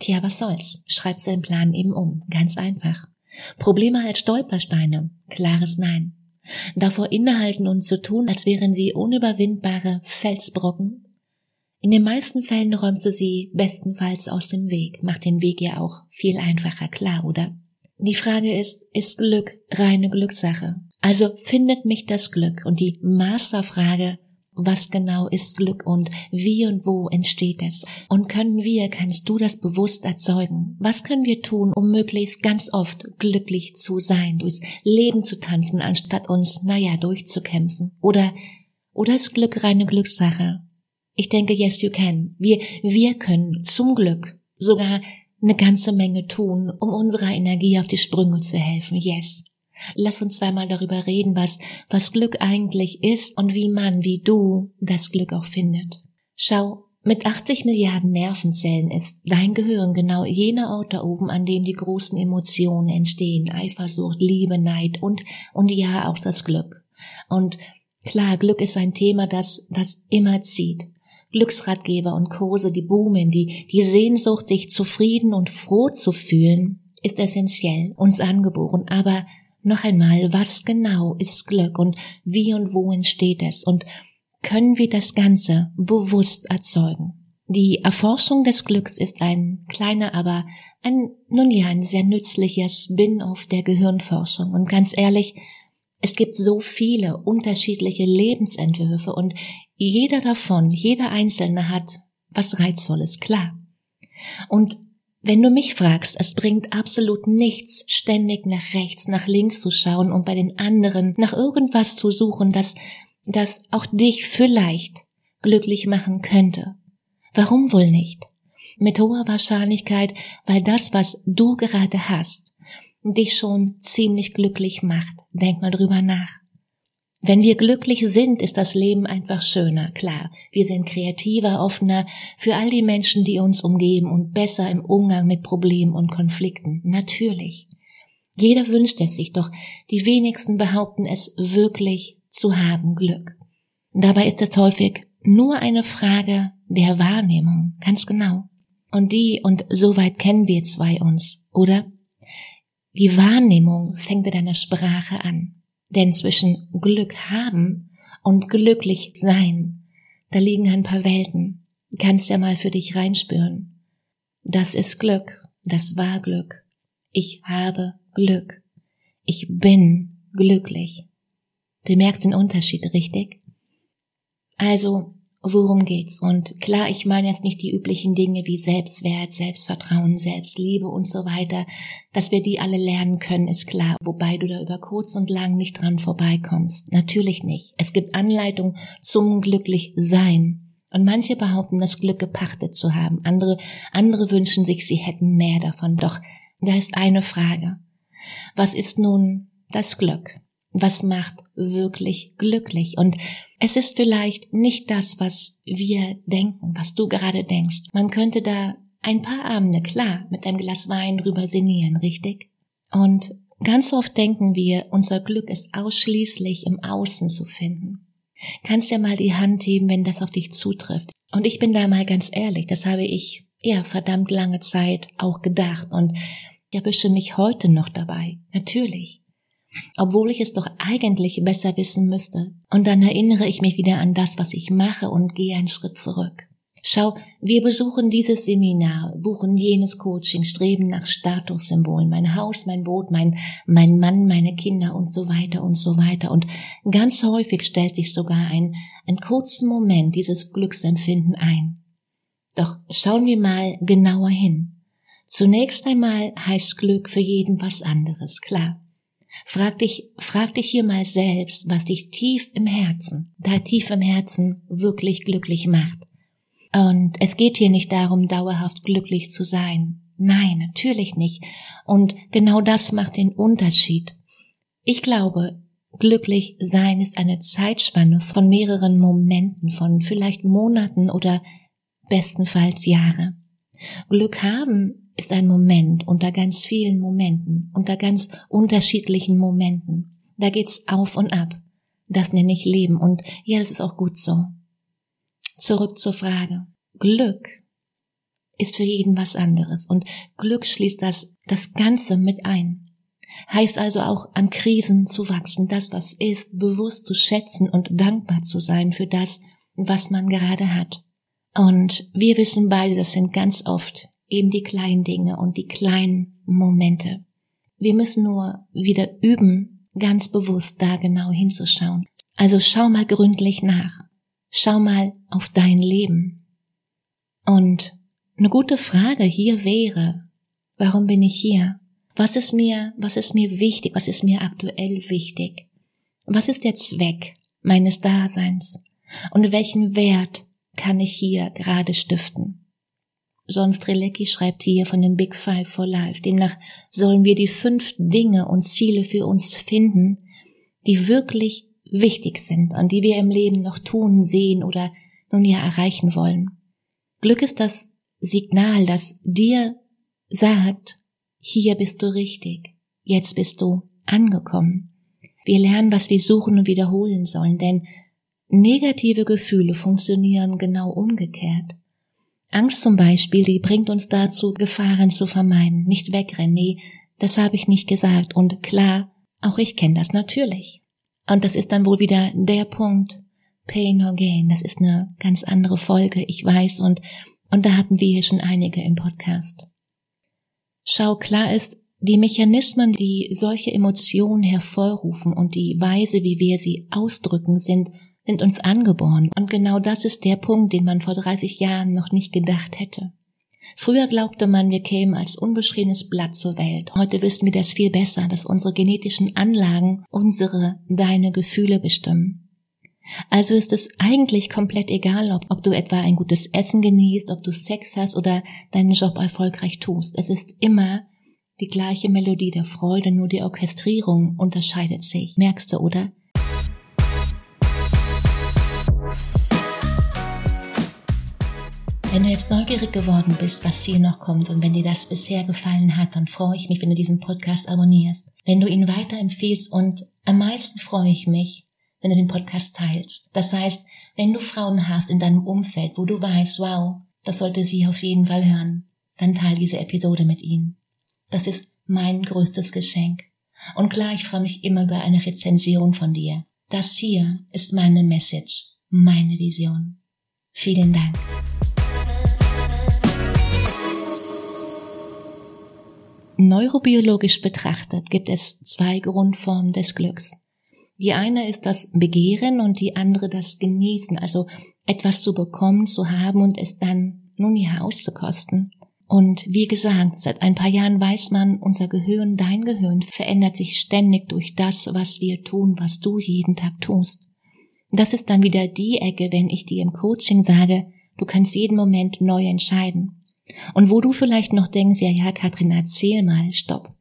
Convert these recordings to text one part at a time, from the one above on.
Tja, was soll's? Schreibt seinen Plan eben um. Ganz einfach. Probleme als Stolpersteine. Klares Nein. Davor innehalten und zu tun, als wären sie unüberwindbare Felsbrocken. In den meisten Fällen räumst du sie bestenfalls aus dem Weg. Macht den Weg ja auch viel einfacher klar, oder? Die Frage ist, ist Glück reine Glückssache? Also findet mich das Glück? Und die Masterfrage, was genau ist Glück und wie und wo entsteht es? Und können wir, kannst du das bewusst erzeugen? Was können wir tun, um möglichst ganz oft glücklich zu sein, durchs Leben zu tanzen, anstatt uns, naja, durchzukämpfen? Oder, oder ist Glück reine Glückssache? Ich denke, yes, you can. Wir, wir können zum Glück sogar eine ganze Menge tun, um unserer Energie auf die Sprünge zu helfen. Yes. Lass uns zweimal darüber reden, was, was Glück eigentlich ist und wie man, wie du, das Glück auch findet. Schau, mit 80 Milliarden Nervenzellen ist dein Gehirn genau jener Ort da oben, an dem die großen Emotionen entstehen. Eifersucht, Liebe, Neid und, und ja, auch das Glück. Und klar, Glück ist ein Thema, das, das immer zieht. Glücksratgeber und Kurse, die boomen, die, die Sehnsucht, sich zufrieden und froh zu fühlen, ist essentiell, uns angeboren, aber noch einmal, was genau ist Glück und wie und wo entsteht es und können wir das Ganze bewusst erzeugen? Die Erforschung des Glücks ist ein kleiner, aber ein, nun ja, ein sehr nützlicher Spin-off der Gehirnforschung. Und ganz ehrlich, es gibt so viele unterschiedliche Lebensentwürfe und jeder davon, jeder einzelne hat was Reizvolles, klar. Und wenn du mich fragst, es bringt absolut nichts, ständig nach rechts, nach links zu schauen und bei den anderen nach irgendwas zu suchen, das, das auch dich vielleicht glücklich machen könnte. Warum wohl nicht? Mit hoher Wahrscheinlichkeit, weil das, was du gerade hast, dich schon ziemlich glücklich macht. Denk mal drüber nach. Wenn wir glücklich sind, ist das Leben einfach schöner, klar. Wir sind kreativer, offener für all die Menschen, die uns umgeben und besser im Umgang mit Problemen und Konflikten. Natürlich. Jeder wünscht es sich, doch die wenigsten behaupten es wirklich zu haben, Glück. Dabei ist es häufig nur eine Frage der Wahrnehmung, ganz genau. Und die, und soweit kennen wir zwei uns, oder? Die Wahrnehmung fängt mit einer Sprache an. Denn zwischen Glück haben und glücklich sein, da liegen ein paar Welten. Kannst ja mal für dich reinspüren. Das ist Glück, das war Glück. Ich habe Glück. Ich bin glücklich. Du merkst den Unterschied, richtig? Also, worum geht's? Und klar, ich meine jetzt nicht die üblichen Dinge wie Selbstwert, Selbstvertrauen, Selbstliebe und so weiter. Dass wir die alle lernen können, ist klar. Wobei du da über kurz und lang nicht dran vorbeikommst. Natürlich nicht. Es gibt Anleitungen zum glücklich sein. Und manche behaupten, das Glück gepachtet zu haben. Andere, andere wünschen sich, sie hätten mehr davon. Doch da ist eine Frage. Was ist nun das Glück? Was macht wirklich glücklich? Und es ist vielleicht nicht das, was wir denken, was du gerade denkst. Man könnte da ein paar Abende, klar, mit einem Glas Wein drüber sinnieren, richtig? Und ganz oft denken wir, unser Glück ist ausschließlich im Außen zu finden. Kannst ja mal die Hand heben, wenn das auf dich zutrifft. Und ich bin da mal ganz ehrlich, das habe ich ja verdammt lange Zeit auch gedacht und erwische mich heute noch dabei. Natürlich obwohl ich es doch eigentlich besser wissen müsste. Und dann erinnere ich mich wieder an das, was ich mache und gehe einen Schritt zurück. Schau, wir besuchen dieses Seminar, buchen jenes Coaching, streben nach Statussymbolen, mein Haus, mein Boot, mein, mein Mann, meine Kinder und so weiter und so weiter. Und ganz häufig stellt sich sogar ein, ein kurzen Moment dieses Glücksempfinden ein. Doch schauen wir mal genauer hin. Zunächst einmal heißt Glück für jeden was anderes, klar. Frag dich, frag dich hier mal selbst, was dich tief im Herzen, da tief im Herzen wirklich glücklich macht. Und es geht hier nicht darum, dauerhaft glücklich zu sein. Nein, natürlich nicht. Und genau das macht den Unterschied. Ich glaube, glücklich sein ist eine Zeitspanne von mehreren Momenten, von vielleicht Monaten oder bestenfalls Jahre. Glück haben ist ein Moment unter ganz vielen Momenten, unter ganz unterschiedlichen Momenten. Da geht's auf und ab. Das nenne ich Leben und ja, das ist auch gut so. Zurück zur Frage. Glück ist für jeden was anderes und Glück schließt das, das Ganze mit ein. Heißt also auch an Krisen zu wachsen, das was ist, bewusst zu schätzen und dankbar zu sein für das, was man gerade hat. Und wir wissen beide, das sind ganz oft eben die kleinen Dinge und die kleinen Momente. Wir müssen nur wieder üben, ganz bewusst da genau hinzuschauen. Also schau mal gründlich nach. Schau mal auf dein Leben. Und eine gute Frage hier wäre, warum bin ich hier? Was ist mir, was ist mir wichtig? Was ist mir aktuell wichtig? Was ist der Zweck meines Daseins? Und welchen Wert kann ich hier gerade stiften? Sonst Relecki schreibt hier von dem Big Five for Life. Demnach sollen wir die fünf Dinge und Ziele für uns finden, die wirklich wichtig sind, an die wir im Leben noch tun, sehen oder nun ja erreichen wollen. Glück ist das Signal, das dir sagt, hier bist du richtig, jetzt bist du angekommen. Wir lernen, was wir suchen und wiederholen sollen, denn negative Gefühle funktionieren genau umgekehrt. Angst zum Beispiel, die bringt uns dazu, Gefahren zu vermeiden, nicht wegrennen. Nee, das habe ich nicht gesagt. Und klar, auch ich kenne das natürlich. Und das ist dann wohl wieder der Punkt, Pain or Gain. Das ist eine ganz andere Folge, ich weiß, und, und da hatten wir hier schon einige im Podcast. Schau, klar ist, die Mechanismen, die solche Emotionen hervorrufen und die Weise, wie wir sie ausdrücken, sind, sind uns angeboren. Und genau das ist der Punkt, den man vor 30 Jahren noch nicht gedacht hätte. Früher glaubte man, wir kämen als unbeschriebenes Blatt zur Welt. Heute wissen wir das viel besser, dass unsere genetischen Anlagen unsere, deine Gefühle bestimmen. Also ist es eigentlich komplett egal, ob, ob du etwa ein gutes Essen genießt, ob du Sex hast oder deinen Job erfolgreich tust. Es ist immer die gleiche Melodie der Freude, nur die Orchestrierung unterscheidet sich. Merkst du, oder? Wenn du jetzt neugierig geworden bist, was hier noch kommt und wenn dir das bisher gefallen hat, dann freue ich mich, wenn du diesen Podcast abonnierst, wenn du ihn weiterempfehlst und am meisten freue ich mich, wenn du den Podcast teilst. Das heißt, wenn du Frauen hast in deinem Umfeld, wo du weißt, wow, das sollte sie auf jeden Fall hören, dann teile diese Episode mit ihnen. Das ist mein größtes Geschenk. Und klar, ich freue mich immer über eine Rezension von dir. Das hier ist meine Message, meine Vision. Vielen Dank. Neurobiologisch betrachtet gibt es zwei Grundformen des Glücks. Die eine ist das Begehren und die andere das Genießen, also etwas zu bekommen, zu haben und es dann nun ja auszukosten. Und wie gesagt, seit ein paar Jahren weiß man, unser Gehirn, dein Gehirn verändert sich ständig durch das, was wir tun, was du jeden Tag tust. Das ist dann wieder die Ecke, wenn ich dir im Coaching sage, du kannst jeden Moment neu entscheiden. Und wo du vielleicht noch denkst, ja, ja, Katrin, erzähl mal, stopp.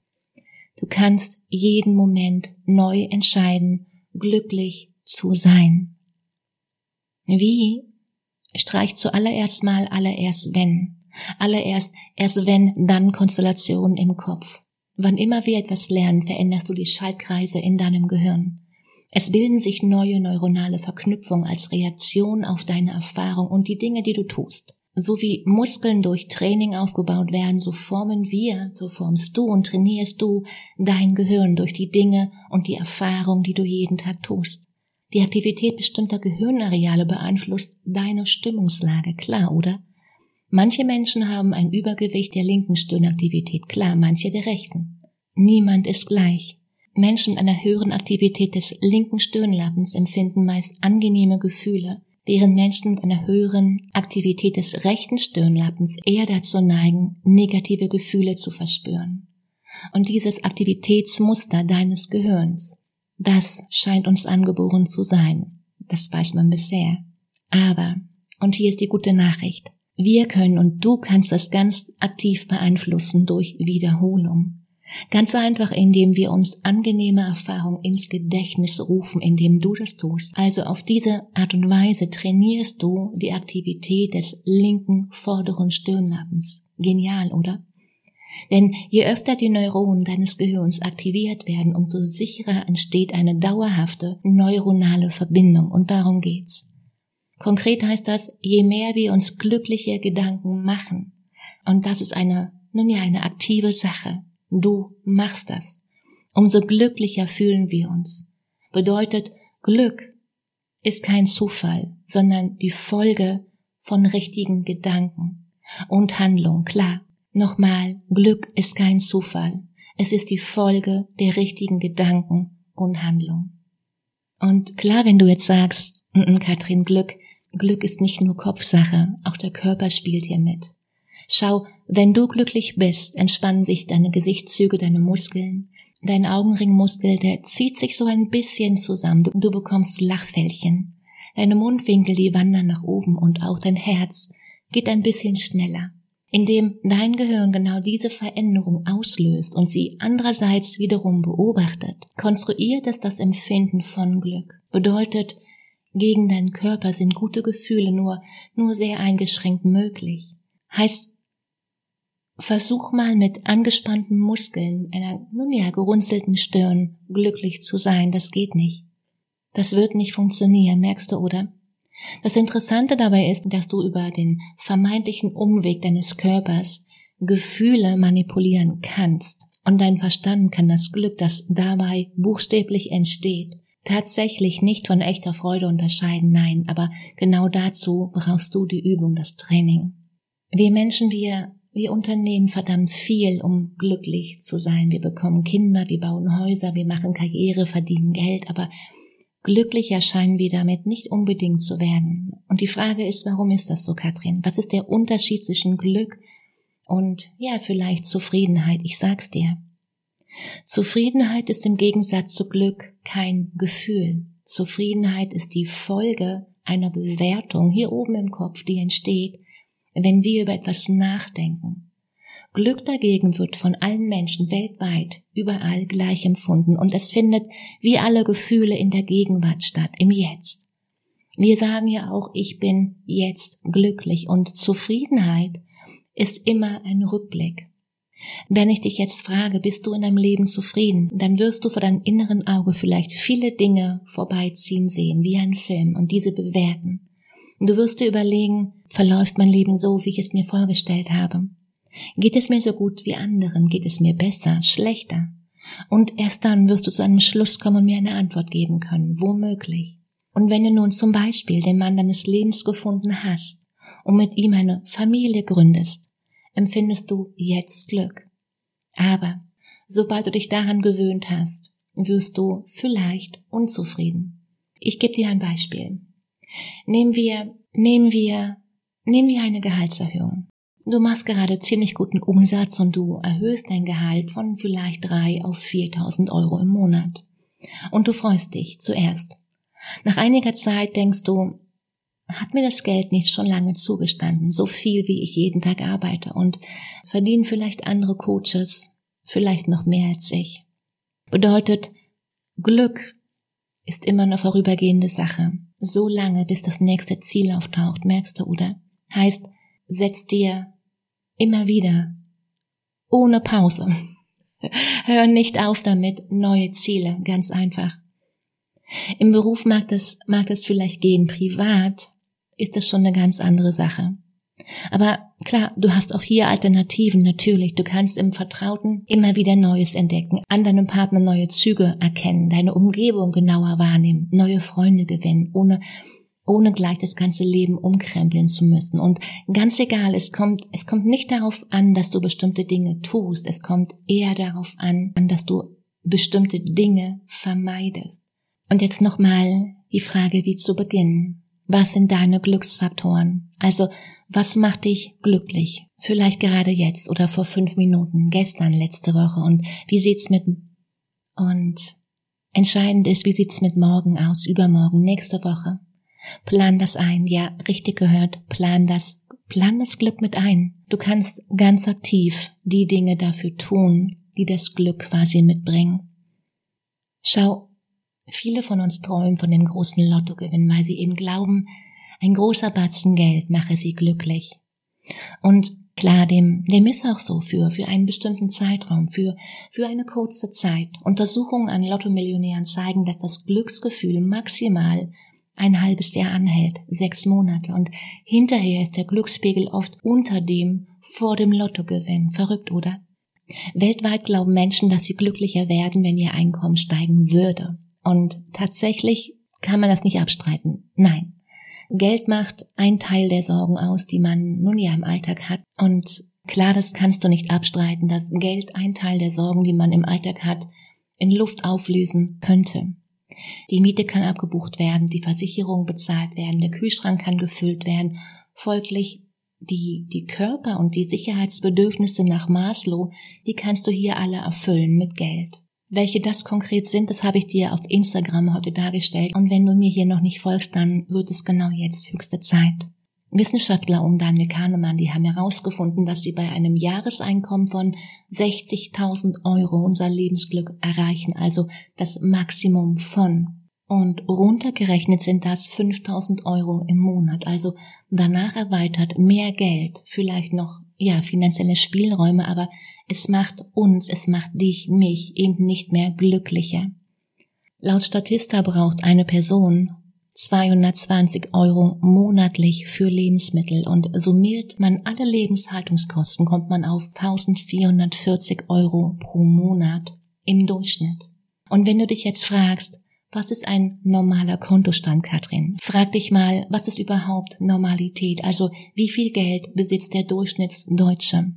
Du kannst jeden Moment neu entscheiden, glücklich zu sein. Wie? Streich zuallererst mal allererst wenn. Allererst, erst wenn, dann Konstellationen im Kopf. Wann immer wir etwas lernen, veränderst du die Schaltkreise in deinem Gehirn. Es bilden sich neue neuronale Verknüpfungen als Reaktion auf deine Erfahrung und die Dinge, die du tust. So wie Muskeln durch Training aufgebaut werden, so formen wir, so formst du und trainierst du dein Gehirn durch die Dinge und die Erfahrung, die du jeden Tag tust. Die Aktivität bestimmter Gehirnareale beeinflusst deine Stimmungslage, klar, oder? Manche Menschen haben ein Übergewicht der linken Stirnaktivität, klar, manche der rechten. Niemand ist gleich. Menschen mit einer höheren Aktivität des linken Stirnlappens empfinden meist angenehme Gefühle, während Menschen mit einer höheren Aktivität des rechten Stirnlappens eher dazu neigen, negative Gefühle zu verspüren. Und dieses Aktivitätsmuster deines Gehirns, das scheint uns angeboren zu sein. Das weiß man bisher. Aber, und hier ist die gute Nachricht, wir können und du kannst das ganz aktiv beeinflussen durch Wiederholung. Ganz einfach, indem wir uns angenehme Erfahrungen ins Gedächtnis rufen, indem du das tust. Also auf diese Art und Weise trainierst du die Aktivität des linken vorderen Stirnlappens. Genial, oder? Denn je öfter die Neuronen deines Gehirns aktiviert werden, umso sicherer entsteht eine dauerhafte neuronale Verbindung und darum geht's. Konkret heißt das, je mehr wir uns glückliche Gedanken machen, und das ist eine, nun ja, eine aktive Sache, Du machst das. Umso glücklicher fühlen wir uns. Bedeutet, Glück ist kein Zufall, sondern die Folge von richtigen Gedanken und Handlung. Klar, nochmal, Glück ist kein Zufall. Es ist die Folge der richtigen Gedanken und Handlung. Und klar, wenn du jetzt sagst, Katrin, Glück, Glück ist nicht nur Kopfsache, auch der Körper spielt hier mit. Schau, wenn du glücklich bist, entspannen sich deine Gesichtszüge, deine Muskeln. Dein Augenringmuskel, der zieht sich so ein bisschen zusammen. Du, du bekommst Lachfältchen. Deine Mundwinkel, die wandern nach oben und auch dein Herz geht ein bisschen schneller. Indem dein Gehirn genau diese Veränderung auslöst und sie andererseits wiederum beobachtet, konstruiert es das Empfinden von Glück. Bedeutet, gegen deinen Körper sind gute Gefühle nur, nur sehr eingeschränkt möglich. Heißt, Versuch mal mit angespannten Muskeln, einer nun ja gerunzelten Stirn glücklich zu sein, das geht nicht. Das wird nicht funktionieren, merkst du, oder? Das Interessante dabei ist, dass du über den vermeintlichen Umweg deines Körpers Gefühle manipulieren kannst. Und dein Verstand kann das Glück, das dabei buchstäblich entsteht, tatsächlich nicht von echter Freude unterscheiden, nein, aber genau dazu brauchst du die Übung, das Training. Wir Menschen, wir wir unternehmen verdammt viel, um glücklich zu sein. Wir bekommen Kinder, wir bauen Häuser, wir machen Karriere, verdienen Geld, aber glücklich erscheinen wir damit nicht unbedingt zu werden. Und die Frage ist, warum ist das so, Katrin? Was ist der Unterschied zwischen Glück und, ja, vielleicht Zufriedenheit? Ich sag's dir. Zufriedenheit ist im Gegensatz zu Glück kein Gefühl. Zufriedenheit ist die Folge einer Bewertung hier oben im Kopf, die entsteht, wenn wir über etwas nachdenken. Glück dagegen wird von allen Menschen weltweit überall gleich empfunden und es findet wie alle Gefühle in der Gegenwart statt, im Jetzt. Wir sagen ja auch, ich bin jetzt glücklich und Zufriedenheit ist immer ein Rückblick. Wenn ich dich jetzt frage, bist du in deinem Leben zufrieden, dann wirst du vor deinem inneren Auge vielleicht viele Dinge vorbeiziehen sehen, wie ein Film, und diese bewerten. Du wirst dir überlegen, verläuft mein Leben so, wie ich es mir vorgestellt habe? Geht es mir so gut wie anderen? Geht es mir besser, schlechter? Und erst dann wirst du zu einem Schluss kommen und mir eine Antwort geben können, womöglich. Und wenn du nun zum Beispiel den Mann deines Lebens gefunden hast und mit ihm eine Familie gründest, empfindest du jetzt Glück. Aber sobald du dich daran gewöhnt hast, wirst du vielleicht unzufrieden. Ich gebe dir ein Beispiel. Nehmen wir, nehmen wir, nehmen wir eine Gehaltserhöhung. Du machst gerade ziemlich guten Umsatz und du erhöhst dein Gehalt von vielleicht drei auf 4000 Euro im Monat. Und du freust dich zuerst. Nach einiger Zeit denkst du, hat mir das Geld nicht schon lange zugestanden, so viel wie ich jeden Tag arbeite und verdienen vielleicht andere Coaches, vielleicht noch mehr als ich. Bedeutet, Glück ist immer eine vorübergehende Sache so lange, bis das nächste Ziel auftaucht, merkst du, oder? Heißt, setz dir immer wieder, ohne Pause. Hör nicht auf damit, neue Ziele, ganz einfach. Im Beruf mag das, mag es vielleicht gehen, privat ist das schon eine ganz andere Sache. Aber klar, du hast auch hier Alternativen natürlich. Du kannst im Vertrauten immer wieder Neues entdecken, an deinem Partner neue Züge erkennen, deine Umgebung genauer wahrnehmen, neue Freunde gewinnen, ohne ohne gleich das ganze Leben umkrempeln zu müssen. Und ganz egal, es kommt, es kommt nicht darauf an, dass du bestimmte Dinge tust. Es kommt eher darauf an, dass du bestimmte Dinge vermeidest. Und jetzt nochmal die Frage wie zu Beginn. Was sind deine Glücksfaktoren? Also, was macht dich glücklich? Vielleicht gerade jetzt oder vor fünf Minuten, gestern, letzte Woche. Und wie sieht's mit, und entscheidend ist, wie sieht's mit morgen aus, übermorgen, nächste Woche? Plan das ein, ja, richtig gehört, plan das, plan das Glück mit ein. Du kannst ganz aktiv die Dinge dafür tun, die das Glück quasi mitbringen. Schau, viele von uns träumen von dem großen Lottogewinn, weil sie eben glauben, ein großer Batzen Geld mache sie glücklich. Und klar, dem, dem ist auch so für, für einen bestimmten Zeitraum, für, für eine kurze Zeit. Untersuchungen an Lottomillionären zeigen, dass das Glücksgefühl maximal ein halbes Jahr anhält, sechs Monate, und hinterher ist der Glückspegel oft unter dem vor dem Lottogewinn. Verrückt, oder? Weltweit glauben Menschen, dass sie glücklicher werden, wenn ihr Einkommen steigen würde. Und tatsächlich kann man das nicht abstreiten. Nein. Geld macht ein Teil der Sorgen aus, die man nun ja im Alltag hat. Und klar, das kannst du nicht abstreiten, dass Geld ein Teil der Sorgen, die man im Alltag hat, in Luft auflösen könnte. Die Miete kann abgebucht werden, die Versicherung bezahlt werden, der Kühlschrank kann gefüllt werden. Folglich die, die Körper und die Sicherheitsbedürfnisse nach Maslow, die kannst du hier alle erfüllen mit Geld. Welche das konkret sind, das habe ich dir auf Instagram heute dargestellt. Und wenn du mir hier noch nicht folgst, dann wird es genau jetzt höchste Zeit. Wissenschaftler um Daniel Kahnemann, die haben herausgefunden, dass sie bei einem Jahreseinkommen von 60.000 Euro unser Lebensglück erreichen, also das Maximum von. Und runtergerechnet sind das 5000 Euro im Monat, also danach erweitert mehr Geld, vielleicht noch, ja, finanzielle Spielräume, aber es macht uns, es macht dich, mich eben nicht mehr glücklicher. Laut Statista braucht eine Person 220 Euro monatlich für Lebensmittel und summiert man alle Lebenshaltungskosten, kommt man auf 1440 Euro pro Monat im Durchschnitt. Und wenn du dich jetzt fragst, was ist ein normaler Kontostand, Katrin? Frag dich mal, was ist überhaupt Normalität? Also wie viel Geld besitzt der Durchschnittsdeutsche?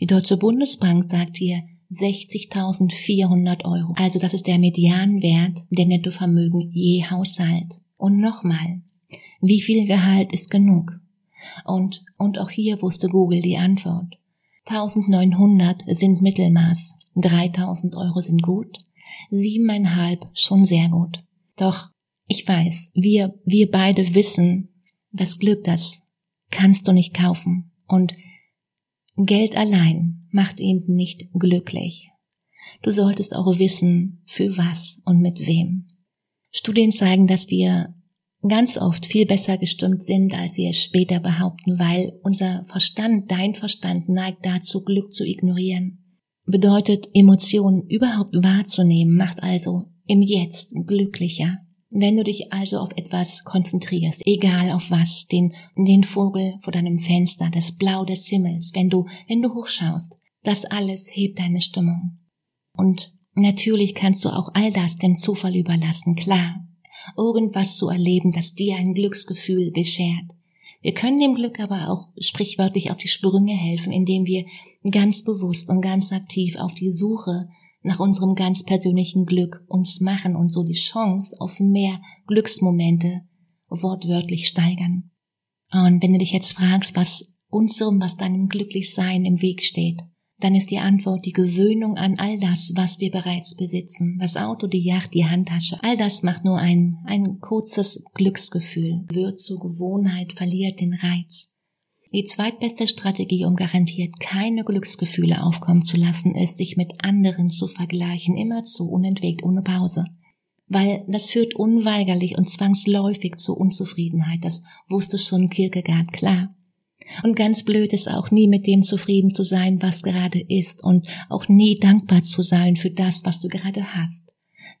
Die Deutsche Bundesbank sagt dir 60.400 Euro. Also das ist der Medianwert der Nettovermögen je Haushalt. Und nochmal, wie viel Gehalt ist genug? Und, und auch hier wusste Google die Antwort. 1900 sind Mittelmaß, 3000 Euro sind gut, siebeneinhalb schon sehr gut. Doch ich weiß, wir, wir beide wissen, das Glück, das kannst du nicht kaufen. Und Geld allein macht eben nicht glücklich. Du solltest auch wissen, für was und mit wem. Studien zeigen, dass wir ganz oft viel besser gestimmt sind, als wir es später behaupten, weil unser Verstand, dein Verstand neigt dazu, Glück zu ignorieren. Bedeutet, Emotionen überhaupt wahrzunehmen, macht also im Jetzt glücklicher. Wenn du dich also auf etwas konzentrierst, egal auf was, den, den Vogel vor deinem Fenster, das Blau des Himmels, wenn du, wenn du hochschaust, das alles hebt deine Stimmung. Und Natürlich kannst du auch all das dem Zufall überlassen, klar. Irgendwas zu erleben, das dir ein Glücksgefühl beschert. Wir können dem Glück aber auch sprichwörtlich auf die Sprünge helfen, indem wir ganz bewusst und ganz aktiv auf die Suche nach unserem ganz persönlichen Glück uns machen und so die Chance auf mehr Glücksmomente wortwörtlich steigern. Und wenn du dich jetzt fragst, was unserem, was deinem Glücklichsein im Weg steht, dann ist die Antwort die Gewöhnung an all das, was wir bereits besitzen. Das Auto, die Yacht, die Handtasche, all das macht nur ein, ein kurzes Glücksgefühl, wird zur Gewohnheit, verliert den Reiz. Die zweitbeste Strategie, um garantiert keine Glücksgefühle aufkommen zu lassen, ist, sich mit anderen zu vergleichen, immerzu unentwegt, ohne Pause. Weil das führt unweigerlich und zwangsläufig zur Unzufriedenheit. Das wusste schon Kierkegaard klar. Und ganz blöd ist auch nie mit dem zufrieden zu sein, was gerade ist und auch nie dankbar zu sein für das, was du gerade hast.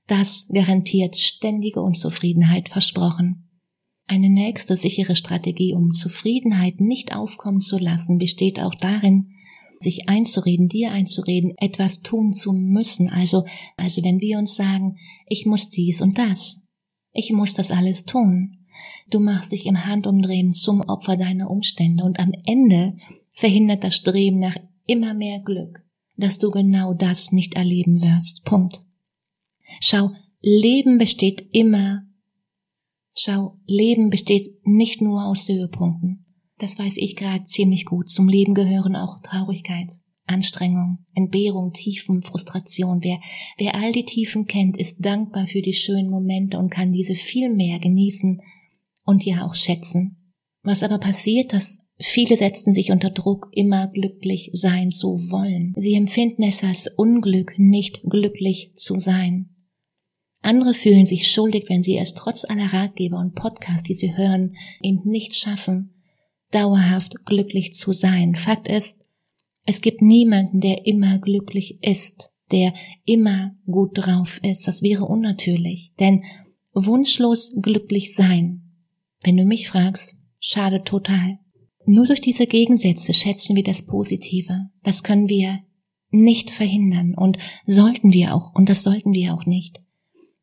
Das garantiert ständige Unzufriedenheit versprochen. Eine nächste sichere Strategie, um Zufriedenheit nicht aufkommen zu lassen, besteht auch darin, sich einzureden, dir einzureden, etwas tun zu müssen. Also, also wenn wir uns sagen, ich muss dies und das, ich muss das alles tun. Du machst dich im Handumdrehen zum Opfer deiner Umstände und am Ende verhindert das Streben nach immer mehr Glück, dass du genau das nicht erleben wirst. Punkt. Schau, Leben besteht immer Schau, Leben besteht nicht nur aus Höhepunkten. Das weiß ich gerade ziemlich gut. Zum Leben gehören auch Traurigkeit, Anstrengung, Entbehrung, Tiefen, Frustration. Wer, wer all die Tiefen kennt, ist dankbar für die schönen Momente und kann diese viel mehr genießen und ja auch schätzen. Was aber passiert, dass viele setzen sich unter Druck, immer glücklich sein zu wollen. Sie empfinden es als Unglück, nicht glücklich zu sein. Andere fühlen sich schuldig, wenn sie es trotz aller Ratgeber und Podcasts, die sie hören, eben nicht schaffen, dauerhaft glücklich zu sein. Fakt ist, es gibt niemanden, der immer glücklich ist, der immer gut drauf ist. Das wäre unnatürlich. Denn wunschlos glücklich sein, wenn du mich fragst, schade total. Nur durch diese Gegensätze schätzen wir das Positive. Das können wir nicht verhindern und sollten wir auch, und das sollten wir auch nicht.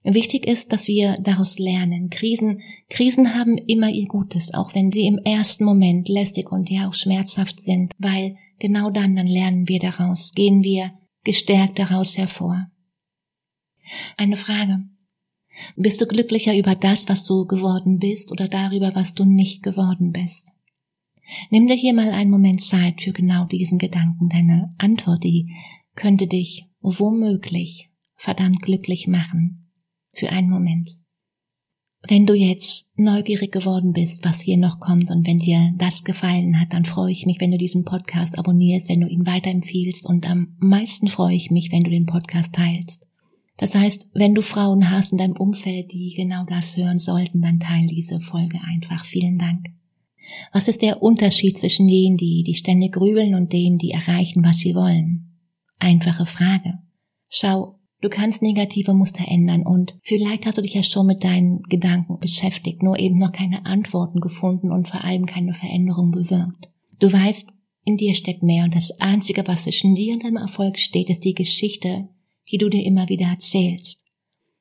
Wichtig ist, dass wir daraus lernen. Krisen, Krisen haben immer ihr Gutes, auch wenn sie im ersten Moment lästig und ja auch schmerzhaft sind, weil genau dann, dann lernen wir daraus, gehen wir gestärkt daraus hervor. Eine Frage. Bist du glücklicher über das, was du geworden bist oder darüber, was du nicht geworden bist? Nimm dir hier mal einen Moment Zeit für genau diesen Gedanken. Deine Antwort, die könnte dich womöglich verdammt glücklich machen für einen Moment. Wenn du jetzt neugierig geworden bist, was hier noch kommt und wenn dir das gefallen hat, dann freue ich mich, wenn du diesen Podcast abonnierst, wenn du ihn weiterempfiehlst und am meisten freue ich mich, wenn du den Podcast teilst. Das heißt, wenn du Frauen hast in deinem Umfeld, die genau das hören sollten, dann teile diese Folge einfach. Vielen Dank. Was ist der Unterschied zwischen jenen, die, die ständig grübeln und denen, die erreichen, was sie wollen? Einfache Frage. Schau, Du kannst negative Muster ändern und vielleicht hast du dich ja schon mit deinen Gedanken beschäftigt, nur eben noch keine Antworten gefunden und vor allem keine Veränderung bewirkt. Du weißt, in dir steckt mehr und das Einzige, was zwischen dir und deinem Erfolg steht, ist die Geschichte, die du dir immer wieder erzählst.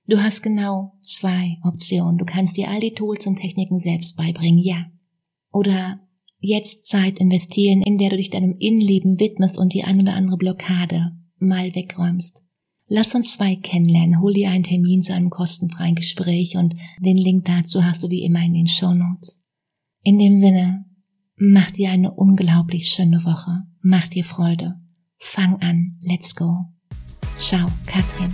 Du hast genau zwei Optionen. Du kannst dir all die Tools und Techniken selbst beibringen, ja. Oder jetzt Zeit investieren, in der du dich deinem Innenleben widmest und die ein oder andere Blockade mal wegräumst. Lass uns zwei kennenlernen. Hol dir einen Termin zu einem kostenfreien Gespräch und den Link dazu hast du wie immer in den Show Notes. In dem Sinne, mach dir eine unglaublich schöne Woche. Mach dir Freude. Fang an. Let's go. Ciao, Katrin.